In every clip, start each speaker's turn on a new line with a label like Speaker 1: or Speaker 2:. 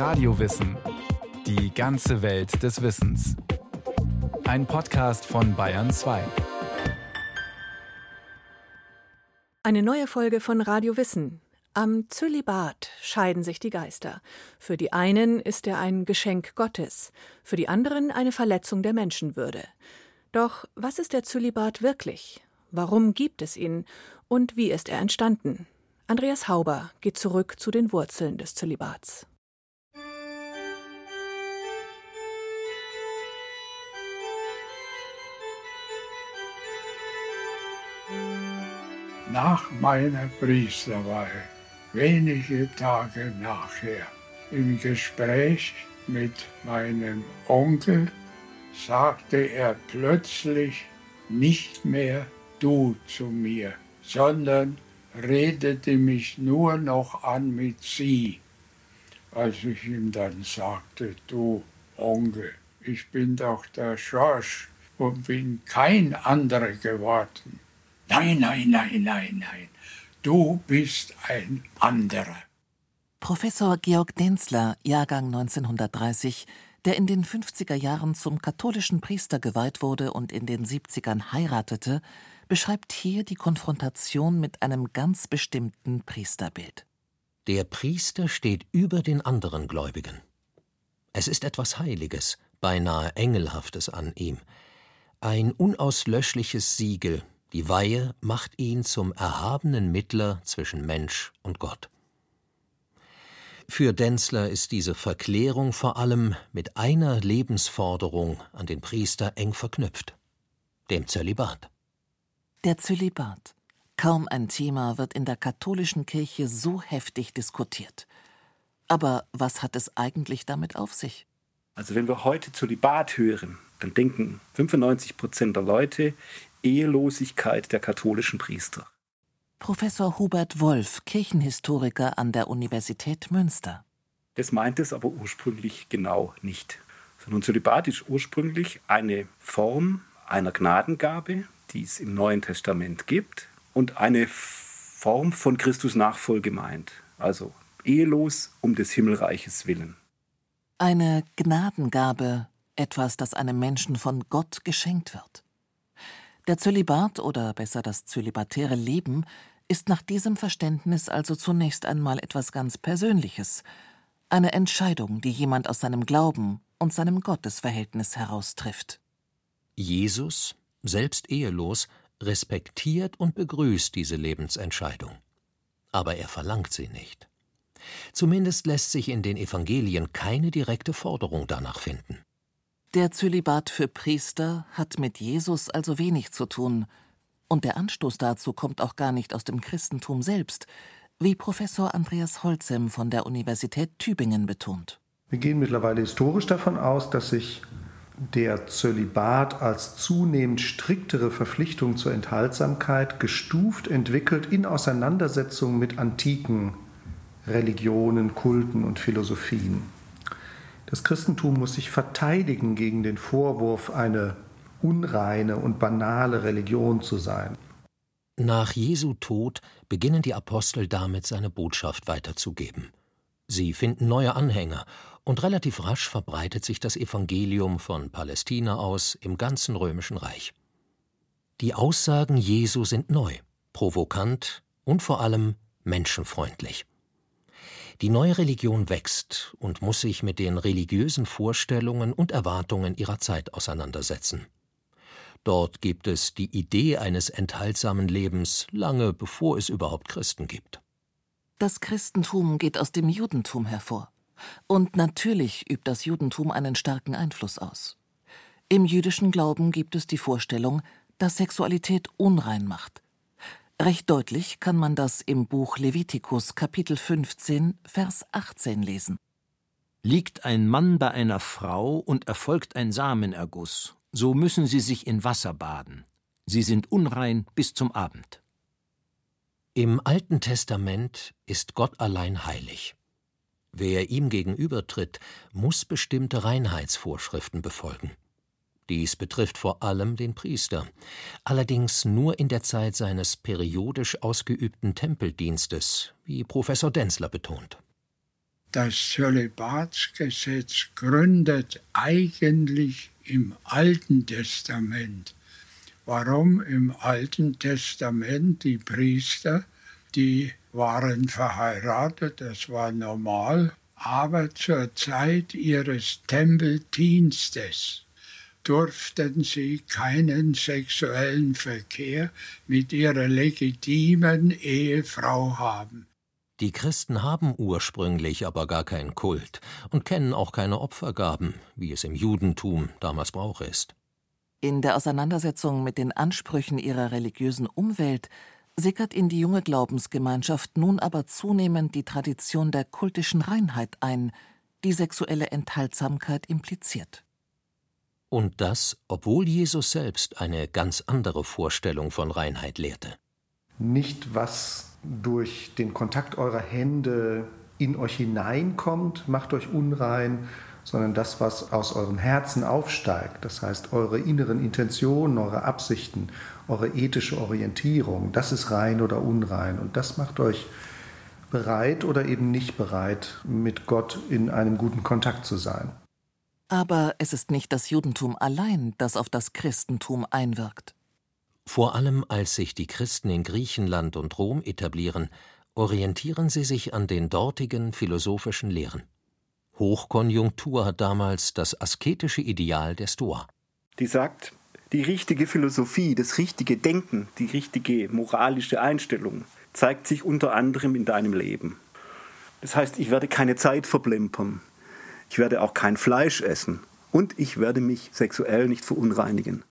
Speaker 1: Radiowissen. Die ganze Welt des Wissens. Ein Podcast von Bayern 2.
Speaker 2: Eine neue Folge von Radio Wissen. Am Zölibat scheiden sich die Geister. Für die einen ist er ein Geschenk Gottes, für die anderen eine Verletzung der Menschenwürde. Doch was ist der Zölibat wirklich? Warum gibt es ihn? Und wie ist er entstanden? Andreas Hauber geht zurück zu den Wurzeln des Zölibats.
Speaker 3: Nach meiner Priesterweihe, wenige Tage nachher, im Gespräch mit meinem Onkel, sagte er plötzlich nicht mehr du zu mir, sondern redete mich nur noch an mit sie. Als ich ihm dann sagte, du Onkel, ich bin doch der Schorsch und bin kein anderer geworden. Nein, nein, nein, nein, nein, du bist ein anderer.
Speaker 4: Professor Georg Denzler, Jahrgang 1930, der in den 50er Jahren zum katholischen Priester geweiht wurde und in den 70ern heiratete, beschreibt hier die Konfrontation mit einem ganz bestimmten Priesterbild.
Speaker 5: Der Priester steht über den anderen Gläubigen. Es ist etwas Heiliges, beinahe Engelhaftes an ihm. Ein unauslöschliches Siegel, die Weihe macht ihn zum erhabenen Mittler zwischen Mensch und Gott. Für Denzler ist diese Verklärung vor allem mit einer Lebensforderung an den Priester eng verknüpft, dem Zölibat.
Speaker 4: Der Zölibat. Kaum ein Thema wird in der katholischen Kirche so heftig diskutiert. Aber was hat es eigentlich damit auf sich?
Speaker 6: Also wenn wir heute Zölibat hören, dann denken 95 Prozent der Leute Ehelosigkeit der katholischen Priester.
Speaker 4: Professor Hubert Wolf, Kirchenhistoriker an der Universität Münster.
Speaker 6: Das meint es aber ursprünglich genau nicht. Sondern Zölibat ist ursprünglich eine Form einer Gnadengabe, die es im Neuen Testament gibt, und eine Form von Christus Nachfolge meint, also ehelos um des Himmelreiches willen.
Speaker 4: Eine Gnadengabe, etwas, das einem Menschen von Gott geschenkt wird. Der Zölibat oder besser das zölibatäre Leben ist nach diesem Verständnis also zunächst einmal etwas ganz Persönliches, eine Entscheidung, die jemand aus seinem Glauben und seinem Gottesverhältnis heraus trifft.
Speaker 5: Jesus, selbst ehelos, respektiert und begrüßt diese Lebensentscheidung. Aber er verlangt sie nicht. Zumindest lässt sich in den Evangelien keine direkte Forderung danach finden.
Speaker 4: Der Zölibat für Priester hat mit Jesus also wenig zu tun, und der Anstoß dazu kommt auch gar nicht aus dem Christentum selbst, wie Professor Andreas Holzem von der Universität Tübingen betont.
Speaker 7: Wir gehen mittlerweile historisch davon aus, dass sich der Zölibat als zunehmend striktere Verpflichtung zur Enthaltsamkeit gestuft entwickelt in Auseinandersetzung mit antiken Religionen, Kulten und Philosophien. Das Christentum muss sich verteidigen gegen den Vorwurf, eine unreine und banale Religion zu sein.
Speaker 5: Nach Jesu Tod beginnen die Apostel damit seine Botschaft weiterzugeben. Sie finden neue Anhänger und relativ rasch verbreitet sich das Evangelium von Palästina aus im ganzen römischen Reich. Die Aussagen Jesu sind neu, provokant und vor allem menschenfreundlich. Die neue Religion wächst und muss sich mit den religiösen Vorstellungen und Erwartungen ihrer Zeit auseinandersetzen. Dort gibt es die Idee eines enthaltsamen Lebens lange bevor es überhaupt Christen gibt.
Speaker 4: Das Christentum geht aus dem Judentum hervor. Und natürlich übt das Judentum einen starken Einfluss aus. Im jüdischen Glauben gibt es die Vorstellung, dass Sexualität unrein macht. Recht deutlich kann man das im Buch Levitikus Kapitel 15 Vers 18 lesen.
Speaker 8: Liegt ein Mann bei einer Frau und erfolgt ein Samenerguss, so müssen sie sich in Wasser baden. Sie sind unrein bis zum Abend.
Speaker 5: Im Alten Testament ist Gott allein heilig. Wer ihm gegenübertritt, muss bestimmte Reinheitsvorschriften befolgen. Dies betrifft vor allem den Priester, allerdings nur in der Zeit seines periodisch ausgeübten Tempeldienstes, wie Professor Denzler betont.
Speaker 3: Das Zölibatsgesetz gründet eigentlich im Alten Testament. Warum im Alten Testament die Priester, die waren verheiratet, das war normal, aber zur Zeit ihres Tempeldienstes durften sie keinen sexuellen Verkehr mit ihrer legitimen Ehefrau haben.
Speaker 5: Die Christen haben ursprünglich aber gar keinen Kult und kennen auch keine Opfergaben, wie es im Judentum damals Brauch ist.
Speaker 4: In der Auseinandersetzung mit den Ansprüchen ihrer religiösen Umwelt sickert in die junge Glaubensgemeinschaft nun aber zunehmend die Tradition der kultischen Reinheit ein, die sexuelle Enthaltsamkeit impliziert.
Speaker 5: Und das, obwohl Jesus selbst eine ganz andere Vorstellung von Reinheit lehrte.
Speaker 7: Nicht was durch den Kontakt eurer Hände in euch hineinkommt, macht euch unrein, sondern das, was aus eurem Herzen aufsteigt, das heißt eure inneren Intentionen, eure Absichten, eure ethische Orientierung, das ist rein oder unrein und das macht euch bereit oder eben nicht bereit, mit Gott in einem guten Kontakt zu sein.
Speaker 4: Aber es ist nicht das Judentum allein, das auf das Christentum einwirkt.
Speaker 5: Vor allem als sich die Christen in Griechenland und Rom etablieren, orientieren sie sich an den dortigen philosophischen Lehren. Hochkonjunktur hat damals das asketische Ideal der Stoa.
Speaker 6: Die sagt, die richtige Philosophie, das richtige Denken, die richtige moralische Einstellung zeigt sich unter anderem in deinem Leben. Das heißt, ich werde keine Zeit verplempern. Ich werde auch kein Fleisch essen. Und ich werde mich sexuell nicht verunreinigen.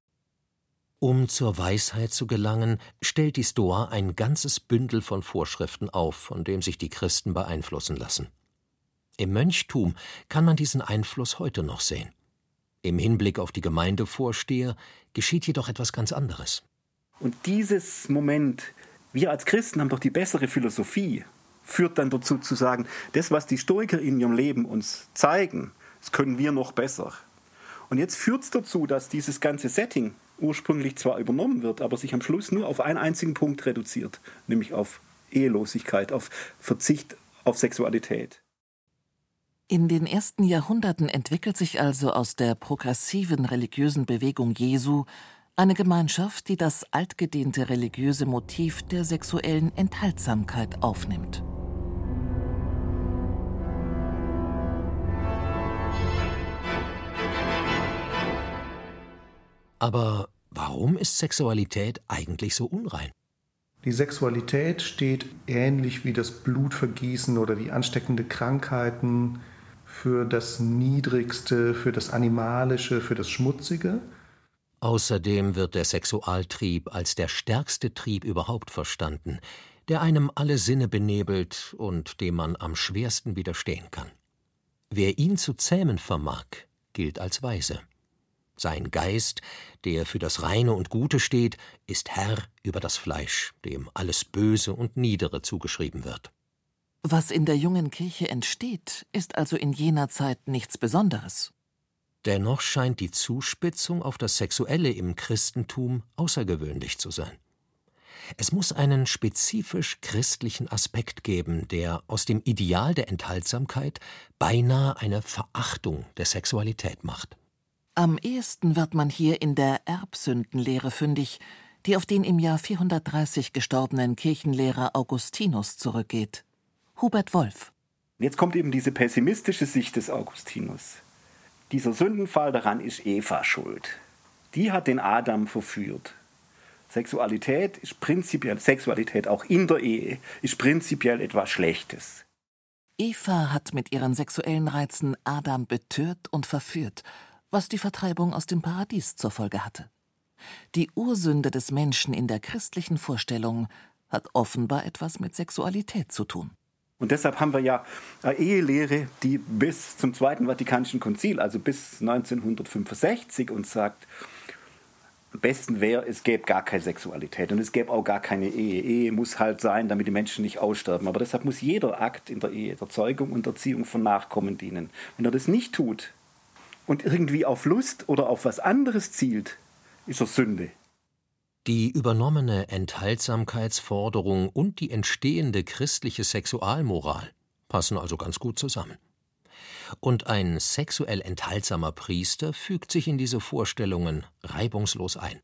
Speaker 5: Um zur Weisheit zu gelangen, stellt die Stoa ein ganzes Bündel von Vorschriften auf, von dem sich die Christen beeinflussen lassen. Im Mönchtum kann man diesen Einfluss heute noch sehen. Im Hinblick auf die Gemeindevorsteher geschieht jedoch etwas ganz anderes.
Speaker 6: Und dieses Moment, wir als Christen haben doch die bessere Philosophie, führt dann dazu zu sagen, das, was die Stoiker in ihrem Leben uns zeigen, das können wir noch besser. Und jetzt führt es dazu, dass dieses ganze Setting ursprünglich zwar übernommen wird, aber sich am Schluss nur auf einen einzigen Punkt reduziert, nämlich auf Ehelosigkeit, auf Verzicht auf Sexualität.
Speaker 4: In den ersten Jahrhunderten entwickelt sich also aus der progressiven religiösen Bewegung Jesu eine Gemeinschaft, die das altgedehnte religiöse Motiv der sexuellen Enthaltsamkeit aufnimmt.
Speaker 5: Aber warum ist Sexualität eigentlich so unrein?
Speaker 7: Die Sexualität steht ähnlich wie das Blutvergießen oder wie ansteckende Krankheiten für das Niedrigste, für das Animalische, für das Schmutzige.
Speaker 5: Außerdem wird der Sexualtrieb als der stärkste Trieb überhaupt verstanden, der einem alle Sinne benebelt und dem man am schwersten widerstehen kann. Wer ihn zu zähmen vermag, gilt als weise. Sein Geist, der für das Reine und Gute steht, ist Herr über das Fleisch, dem alles Böse und Niedere zugeschrieben wird.
Speaker 4: Was in der jungen Kirche entsteht, ist also in jener Zeit nichts Besonderes.
Speaker 5: Dennoch scheint die Zuspitzung auf das Sexuelle im Christentum außergewöhnlich zu sein. Es muss einen spezifisch christlichen Aspekt geben, der aus dem Ideal der Enthaltsamkeit beinahe eine Verachtung der Sexualität macht.
Speaker 4: Am ehesten wird man hier in der Erbsündenlehre fündig, die auf den im Jahr 430 gestorbenen Kirchenlehrer Augustinus zurückgeht. Hubert Wolf.
Speaker 6: Jetzt kommt eben diese pessimistische Sicht des Augustinus. Dieser Sündenfall daran ist Eva schuld. Die hat den Adam verführt. Sexualität ist prinzipiell, Sexualität auch in der Ehe, ist prinzipiell etwas Schlechtes.
Speaker 4: Eva hat mit ihren sexuellen Reizen Adam betört und verführt, was die Vertreibung aus dem Paradies zur Folge hatte. Die Ursünde des Menschen in der christlichen Vorstellung hat offenbar etwas mit Sexualität zu tun.
Speaker 6: Und deshalb haben wir ja eine Ehelehre, die bis zum Zweiten Vatikanischen Konzil, also bis 1965, uns sagt, am besten wäre, es gäbe gar keine Sexualität und es gäbe auch gar keine Ehe. Ehe muss halt sein, damit die Menschen nicht aussterben. Aber deshalb muss jeder Akt in der Ehe der Zeugung und Erziehung von Nachkommen dienen. Wenn er das nicht tut und irgendwie auf Lust oder auf was anderes zielt, ist er Sünde.
Speaker 5: Die übernommene Enthaltsamkeitsforderung und die entstehende christliche Sexualmoral passen also ganz gut zusammen. Und ein sexuell enthaltsamer Priester fügt sich in diese Vorstellungen reibungslos ein.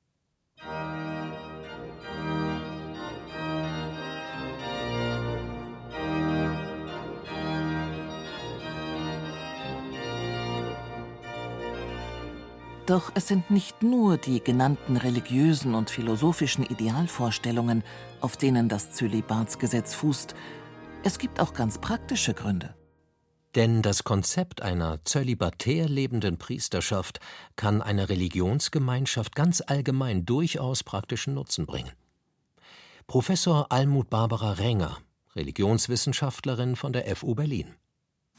Speaker 4: Doch es sind nicht nur die genannten religiösen und philosophischen Idealvorstellungen, auf denen das Zölibatsgesetz fußt. Es gibt auch ganz praktische Gründe.
Speaker 5: Denn das Konzept einer zölibatär lebenden Priesterschaft kann einer Religionsgemeinschaft ganz allgemein durchaus praktischen Nutzen bringen. Professor Almut Barbara Renger, Religionswissenschaftlerin von der FU Berlin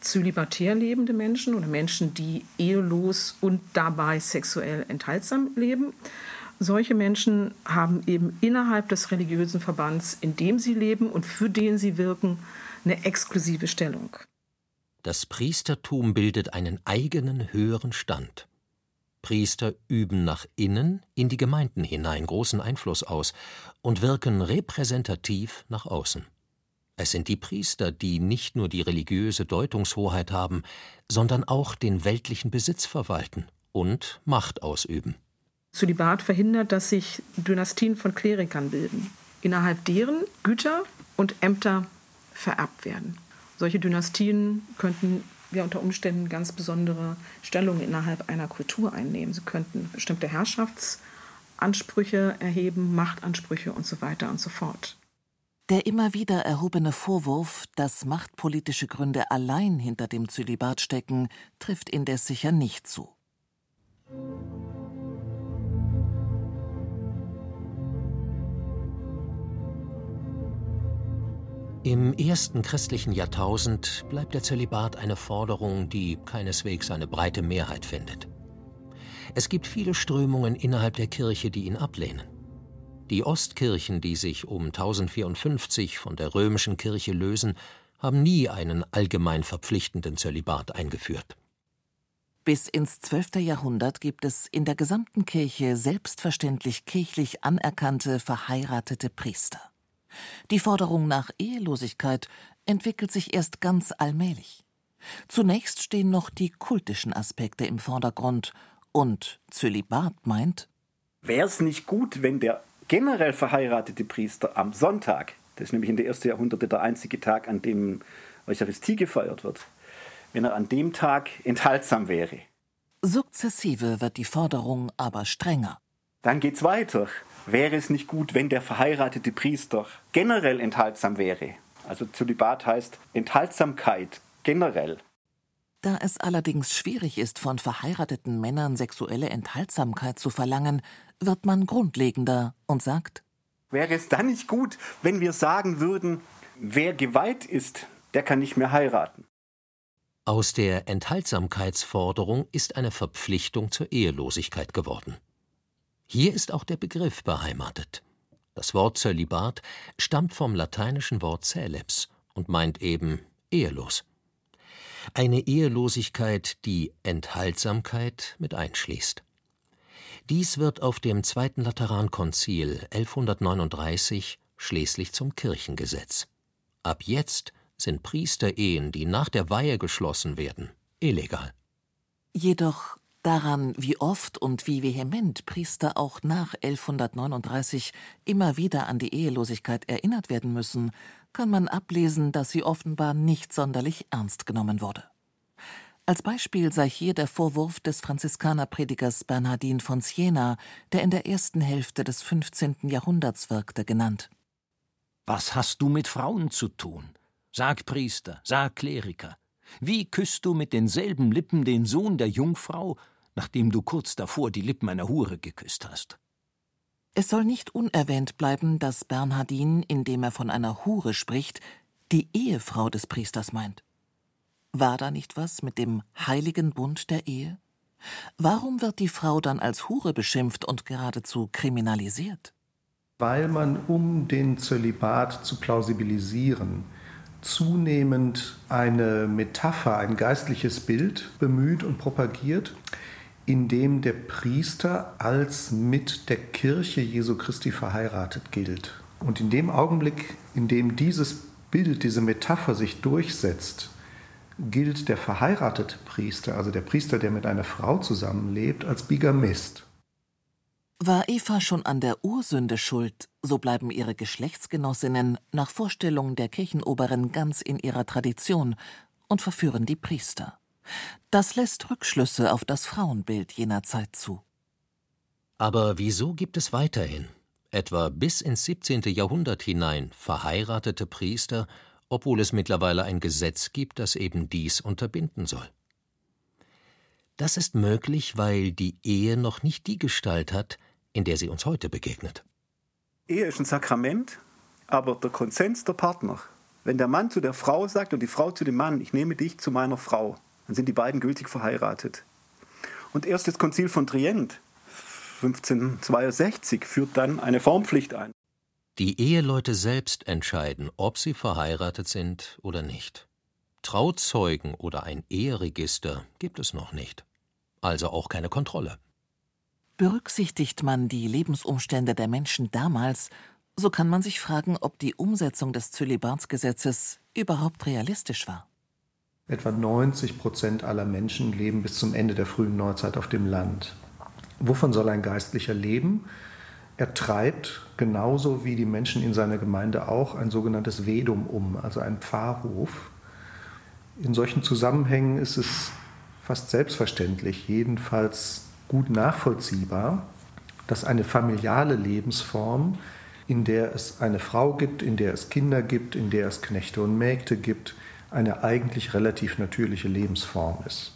Speaker 9: zölibatär lebende Menschen oder Menschen, die ehelos und dabei sexuell enthaltsam leben. Solche Menschen haben eben innerhalb des religiösen Verbands, in dem sie leben und für den sie wirken, eine exklusive Stellung.
Speaker 5: Das Priestertum bildet einen eigenen höheren Stand. Priester üben nach innen in die Gemeinden hinein großen Einfluss aus und wirken repräsentativ nach außen. Es sind die Priester, die nicht nur die religiöse Deutungshoheit haben, sondern auch den weltlichen Besitz verwalten und Macht ausüben.
Speaker 9: Zölibat verhindert, dass sich Dynastien von Klerikern bilden, innerhalb deren Güter und Ämter vererbt werden. Solche Dynastien könnten ja unter Umständen ganz besondere Stellungen innerhalb einer Kultur einnehmen. Sie könnten bestimmte Herrschaftsansprüche erheben, Machtansprüche und so weiter und so fort.
Speaker 4: Der immer wieder erhobene Vorwurf, dass machtpolitische Gründe allein hinter dem Zölibat stecken, trifft indes sicher nicht zu.
Speaker 5: Im ersten christlichen Jahrtausend bleibt der Zölibat eine Forderung, die keineswegs eine breite Mehrheit findet. Es gibt viele Strömungen innerhalb der Kirche, die ihn ablehnen. Die Ostkirchen, die sich um 1054 von der römischen Kirche lösen, haben nie einen allgemein verpflichtenden Zölibat eingeführt.
Speaker 4: Bis ins 12. Jahrhundert gibt es in der gesamten Kirche selbstverständlich kirchlich anerkannte verheiratete Priester. Die Forderung nach Ehelosigkeit entwickelt sich erst ganz allmählich. Zunächst stehen noch die kultischen Aspekte im Vordergrund und Zölibat meint,
Speaker 6: Wäre es nicht gut, wenn der generell verheiratete Priester am Sonntag, das ist nämlich in der ersten Jahrhunderte der einzige Tag, an dem Eucharistie gefeiert wird, wenn er an dem Tag enthaltsam wäre.
Speaker 4: Sukzessive wird die Forderung aber strenger.
Speaker 6: Dann geht's weiter. Wäre es nicht gut, wenn der verheiratete Priester generell enthaltsam wäre? Also Zölibat heißt Enthaltsamkeit generell.
Speaker 4: Da es allerdings schwierig ist, von verheirateten Männern sexuelle Enthaltsamkeit zu verlangen, wird man grundlegender und sagt
Speaker 6: Wäre es dann nicht gut, wenn wir sagen würden, wer geweiht ist, der kann nicht mehr heiraten?
Speaker 5: Aus der Enthaltsamkeitsforderung ist eine Verpflichtung zur Ehelosigkeit geworden. Hier ist auch der Begriff beheimatet. Das Wort Zölibat stammt vom lateinischen Wort celeps und meint eben ehelos. Eine Ehelosigkeit, die Enthaltsamkeit mit einschließt. Dies wird auf dem Zweiten Laterankonzil 1139 schließlich zum Kirchengesetz. Ab jetzt sind Priesterehen, die nach der Weihe geschlossen werden, illegal.
Speaker 4: Jedoch daran, wie oft und wie vehement Priester auch nach 1139 immer wieder an die Ehelosigkeit erinnert werden müssen, kann man ablesen, dass sie offenbar nicht sonderlich ernst genommen wurde. Als Beispiel sei hier der Vorwurf des Franziskanerpredigers Bernhardin von Siena, der in der ersten Hälfte des 15. Jahrhunderts wirkte, genannt.
Speaker 8: Was hast du mit Frauen zu tun? Sag Priester, sag Kleriker. Wie küsst du mit denselben Lippen den Sohn der Jungfrau, nachdem du kurz davor die Lippen einer Hure geküsst hast?
Speaker 4: Es soll nicht unerwähnt bleiben, dass Bernhardin, indem er von einer Hure spricht, die Ehefrau des Priesters meint. War da nicht was mit dem heiligen Bund der Ehe? Warum wird die Frau dann als Hure beschimpft und geradezu kriminalisiert?
Speaker 7: Weil man, um den Zölibat zu plausibilisieren, zunehmend eine Metapher, ein geistliches Bild bemüht und propagiert, in dem der Priester als mit der Kirche Jesu Christi verheiratet gilt. Und in dem Augenblick, in dem dieses Bild, diese Metapher sich durchsetzt, gilt der verheiratete Priester, also der Priester, der mit einer Frau zusammenlebt, als Bigamist.
Speaker 4: War Eva schon an der Ursünde schuld, so bleiben ihre Geschlechtsgenossinnen nach Vorstellung der Kirchenoberin ganz in ihrer Tradition und verführen die Priester. Das lässt Rückschlüsse auf das Frauenbild jener Zeit zu.
Speaker 5: Aber wieso gibt es weiterhin, etwa bis ins 17. Jahrhundert hinein, verheiratete Priester, obwohl es mittlerweile ein Gesetz gibt, das eben dies unterbinden soll? Das ist möglich, weil die Ehe noch nicht die Gestalt hat, in der sie uns heute begegnet.
Speaker 6: Ehe ist ein Sakrament, aber der Konsens der Partner. Wenn der Mann zu der Frau sagt und die Frau zu dem Mann, ich nehme dich zu meiner Frau, dann sind die beiden gültig verheiratet. Und erst das Konzil von Trient 1562 führt dann eine Formpflicht ein.
Speaker 5: Die Eheleute selbst entscheiden, ob sie verheiratet sind oder nicht. Trauzeugen oder ein Eheregister gibt es noch nicht. Also auch keine Kontrolle.
Speaker 4: Berücksichtigt man die Lebensumstände der Menschen damals, so kann man sich fragen, ob die Umsetzung des Zölibatsgesetzes überhaupt realistisch war.
Speaker 7: Etwa 90 Prozent aller Menschen leben bis zum Ende der frühen Neuzeit auf dem Land. Wovon soll ein Geistlicher leben? Er treibt genauso wie die Menschen in seiner Gemeinde auch ein sogenanntes Vedum um, also ein Pfarrhof. In solchen Zusammenhängen ist es fast selbstverständlich, jedenfalls gut nachvollziehbar, dass eine familiale Lebensform, in der es eine Frau gibt, in der es Kinder gibt, in der es Knechte und Mägde gibt, eine eigentlich relativ natürliche Lebensform ist.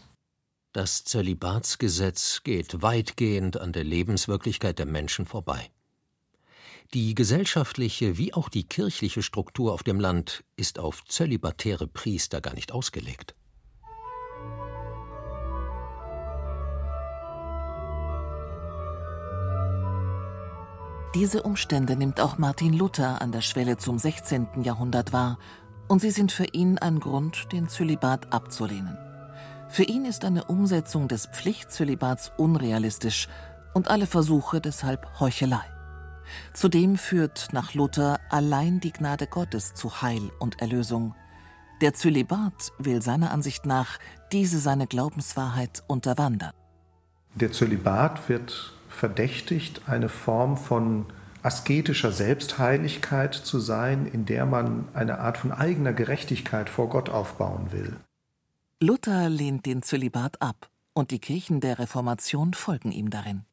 Speaker 5: Das Zölibatsgesetz geht weitgehend an der Lebenswirklichkeit der Menschen vorbei. Die gesellschaftliche wie auch die kirchliche Struktur auf dem Land ist auf zölibatäre Priester gar nicht ausgelegt.
Speaker 4: Diese Umstände nimmt auch Martin Luther an der Schwelle zum 16. Jahrhundert wahr, und sie sind für ihn ein Grund, den Zölibat abzulehnen. Für ihn ist eine Umsetzung des Pflichtzölibats unrealistisch und alle Versuche deshalb Heuchelei. Zudem führt nach Luther allein die Gnade Gottes zu Heil und Erlösung. Der Zölibat will seiner Ansicht nach diese seine Glaubenswahrheit unterwandern.
Speaker 7: Der Zölibat wird verdächtigt, eine Form von asketischer Selbstheiligkeit zu sein, in der man eine Art von eigener Gerechtigkeit vor Gott aufbauen will.
Speaker 4: Luther lehnt den Zölibat ab und die Kirchen der Reformation folgen ihm darin.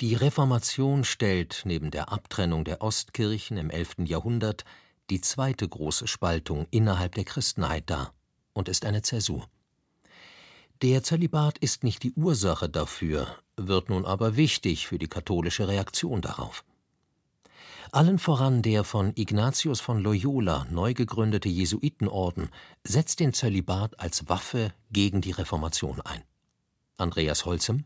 Speaker 5: Die Reformation stellt neben der Abtrennung der Ostkirchen im 11. Jahrhundert die zweite große Spaltung innerhalb der Christenheit dar und ist eine Zäsur. Der Zölibat ist nicht die Ursache dafür, wird nun aber wichtig für die katholische Reaktion darauf. Allen voran der von Ignatius von Loyola neu gegründete Jesuitenorden setzt den Zölibat als Waffe gegen die Reformation ein. Andreas Holzem.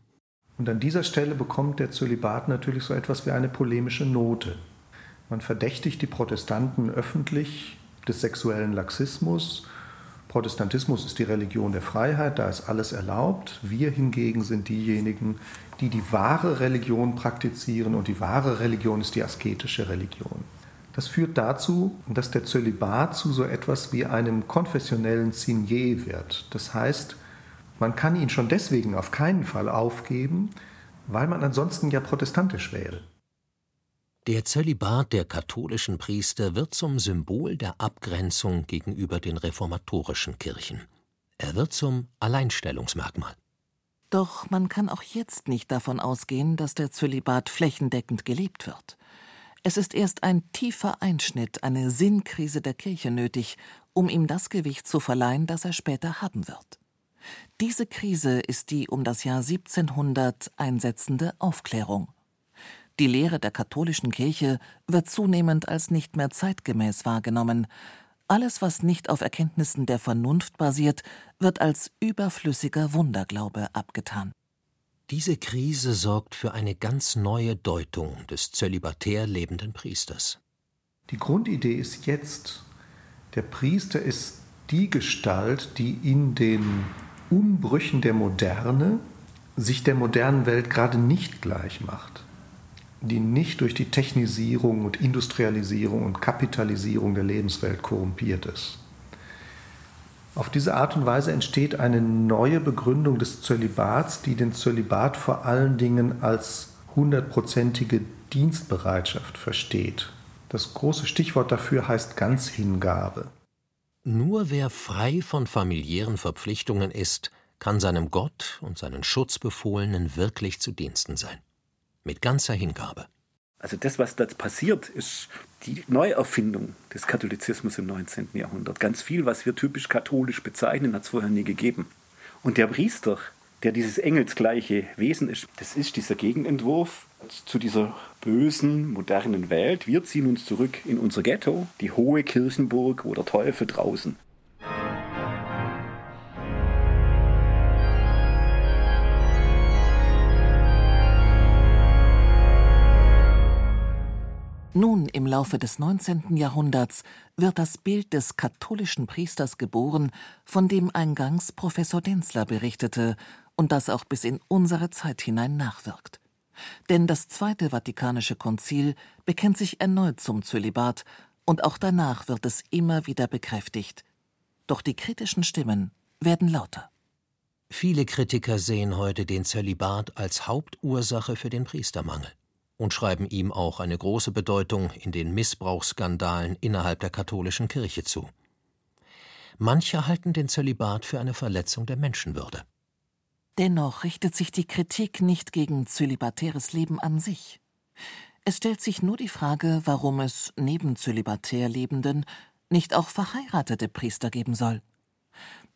Speaker 7: Und an dieser Stelle bekommt der Zölibat natürlich so etwas wie eine polemische Note. Man verdächtigt die Protestanten öffentlich des sexuellen Laxismus Protestantismus ist die Religion der Freiheit, da ist alles erlaubt. Wir hingegen sind diejenigen, die die wahre Religion praktizieren und die wahre Religion ist die asketische Religion. Das führt dazu, dass der Zölibat zu so etwas wie einem konfessionellen Signet wird. Das heißt, man kann ihn schon deswegen auf keinen Fall aufgeben, weil man ansonsten ja protestantisch wäre.
Speaker 5: Der Zölibat der katholischen Priester wird zum Symbol der Abgrenzung gegenüber den reformatorischen Kirchen. Er wird zum Alleinstellungsmerkmal.
Speaker 4: Doch man kann auch jetzt nicht davon ausgehen, dass der Zölibat flächendeckend gelebt wird. Es ist erst ein tiefer Einschnitt, eine Sinnkrise der Kirche nötig, um ihm das Gewicht zu verleihen, das er später haben wird. Diese Krise ist die um das Jahr 1700 einsetzende Aufklärung. Die Lehre der katholischen Kirche wird zunehmend als nicht mehr zeitgemäß wahrgenommen. Alles, was nicht auf Erkenntnissen der Vernunft basiert, wird als überflüssiger Wunderglaube abgetan.
Speaker 5: Diese Krise sorgt für eine ganz neue Deutung des zölibatär lebenden Priesters.
Speaker 7: Die Grundidee ist jetzt, der Priester ist die Gestalt, die in den Umbrüchen der Moderne sich der modernen Welt gerade nicht gleich macht. Die nicht durch die Technisierung und Industrialisierung und Kapitalisierung der Lebenswelt korrumpiert ist. Auf diese Art und Weise entsteht eine neue Begründung des Zölibats, die den Zölibat vor allen Dingen als hundertprozentige Dienstbereitschaft versteht. Das große Stichwort dafür heißt Ganzhingabe.
Speaker 5: Nur wer frei von familiären Verpflichtungen ist, kann seinem Gott und seinen Schutzbefohlenen wirklich zu Diensten sein. Mit ganzer Hingabe.
Speaker 6: Also das, was da passiert, ist die Neuerfindung des Katholizismus im 19. Jahrhundert. Ganz viel, was wir typisch katholisch bezeichnen, hat es vorher nie gegeben. Und der Priester, der dieses engelsgleiche Wesen ist, das ist dieser Gegenentwurf zu dieser bösen, modernen Welt. Wir ziehen uns zurück in unser Ghetto, die hohe Kirchenburg, wo der Teufel draußen
Speaker 4: Nun, im Laufe des 19. Jahrhunderts, wird das Bild des katholischen Priesters geboren, von dem eingangs Professor Denzler berichtete und das auch bis in unsere Zeit hinein nachwirkt. Denn das Zweite Vatikanische Konzil bekennt sich erneut zum Zölibat, und auch danach wird es immer wieder bekräftigt. Doch die kritischen Stimmen werden lauter.
Speaker 5: Viele Kritiker sehen heute den Zölibat als Hauptursache für den Priestermangel und schreiben ihm auch eine große Bedeutung in den Missbrauchsskandalen innerhalb der katholischen Kirche zu. Manche halten den Zölibat für eine Verletzung der Menschenwürde.
Speaker 4: Dennoch richtet sich die Kritik nicht gegen zölibatäres Leben an sich. Es stellt sich nur die Frage, warum es neben zölibatär Lebenden nicht auch verheiratete Priester geben soll.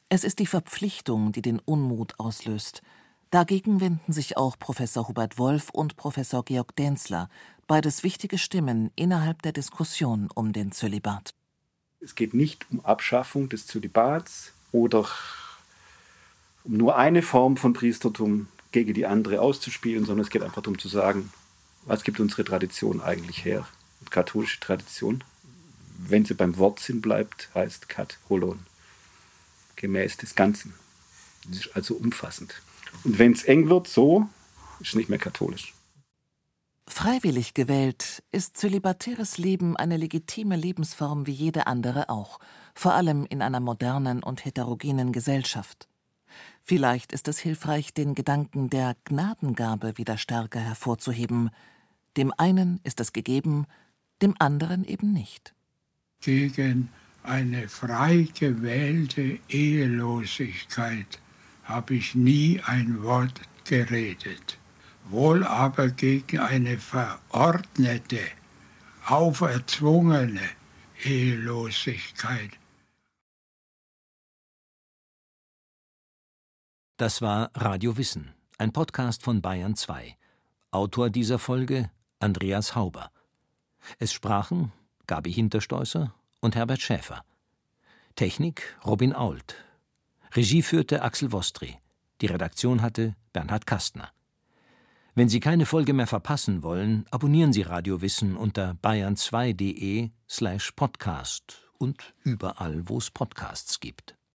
Speaker 4: Es ist die Verpflichtung, die den Unmut auslöst, Dagegen wenden sich auch Professor Hubert Wolf und Professor Georg Denzler, beides wichtige Stimmen innerhalb der Diskussion um den Zölibat.
Speaker 6: Es geht nicht um Abschaffung des Zölibats oder um nur eine Form von Priestertum gegen die andere auszuspielen, sondern es geht einfach darum zu sagen, was gibt unsere Tradition eigentlich her? Und katholische Tradition, wenn sie beim Wortsinn bleibt, heißt Kat Holon. Gemäß des Ganzen. Das ist also umfassend. Und wenn es eng wird, so, ist nicht mehr katholisch.
Speaker 4: Freiwillig gewählt ist zölibatäres Leben eine legitime Lebensform wie jede andere auch, vor allem in einer modernen und heterogenen Gesellschaft. Vielleicht ist es hilfreich, den Gedanken der Gnadengabe wieder stärker hervorzuheben. Dem einen ist es gegeben, dem anderen eben nicht.
Speaker 3: Gegen eine frei gewählte Ehelosigkeit habe ich nie ein Wort geredet, wohl aber gegen eine verordnete, auferzwungene Ehelosigkeit.
Speaker 8: Das war Radio Wissen, ein Podcast von Bayern 2. Autor dieser Folge Andreas Hauber. Es sprachen Gabi Hinterstoßer und Herbert Schäfer. Technik Robin Ault. Regie führte Axel Wostri. Die Redaktion hatte Bernhard Kastner. Wenn Sie keine Folge mehr verpassen wollen, abonnieren Sie Radio Wissen unter bayern2.de slash podcast und überall, wo es Podcasts gibt.